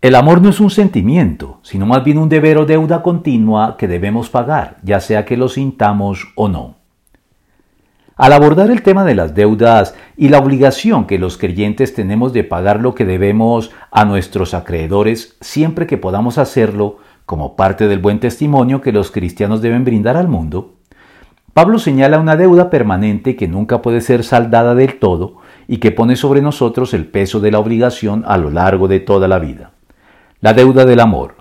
El amor no es un sentimiento, sino más bien un deber o deuda continua que debemos pagar, ya sea que lo sintamos o no. Al abordar el tema de las deudas y la obligación que los creyentes tenemos de pagar lo que debemos a nuestros acreedores siempre que podamos hacerlo como parte del buen testimonio que los cristianos deben brindar al mundo, Pablo señala una deuda permanente que nunca puede ser saldada del todo y que pone sobre nosotros el peso de la obligación a lo largo de toda la vida. La deuda del amor.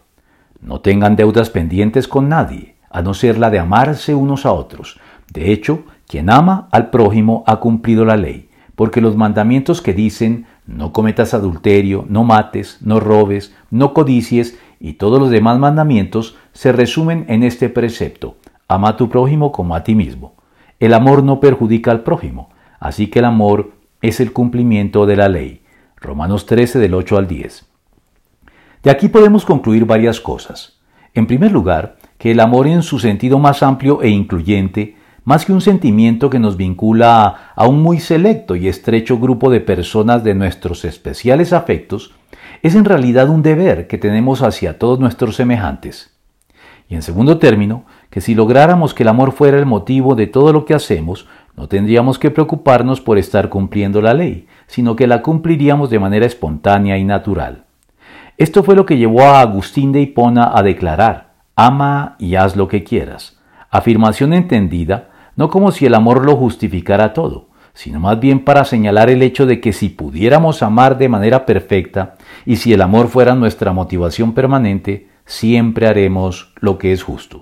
No tengan deudas pendientes con nadie, a no ser la de amarse unos a otros. De hecho, quien ama al prójimo ha cumplido la ley, porque los mandamientos que dicen no cometas adulterio, no mates, no robes, no codicies y todos los demás mandamientos se resumen en este precepto. Ama a tu prójimo como a ti mismo. El amor no perjudica al prójimo, así que el amor es el cumplimiento de la ley. Romanos 13 del 8 al 10. De aquí podemos concluir varias cosas. En primer lugar, que el amor en su sentido más amplio e incluyente, más que un sentimiento que nos vincula a un muy selecto y estrecho grupo de personas de nuestros especiales afectos, es en realidad un deber que tenemos hacia todos nuestros semejantes. Y en segundo término, que si lográramos que el amor fuera el motivo de todo lo que hacemos, no tendríamos que preocuparnos por estar cumpliendo la ley, sino que la cumpliríamos de manera espontánea y natural. Esto fue lo que llevó a Agustín de Hipona a declarar, ama y haz lo que quieras. Afirmación entendida no como si el amor lo justificara todo, sino más bien para señalar el hecho de que si pudiéramos amar de manera perfecta y si el amor fuera nuestra motivación permanente, siempre haremos lo que es justo.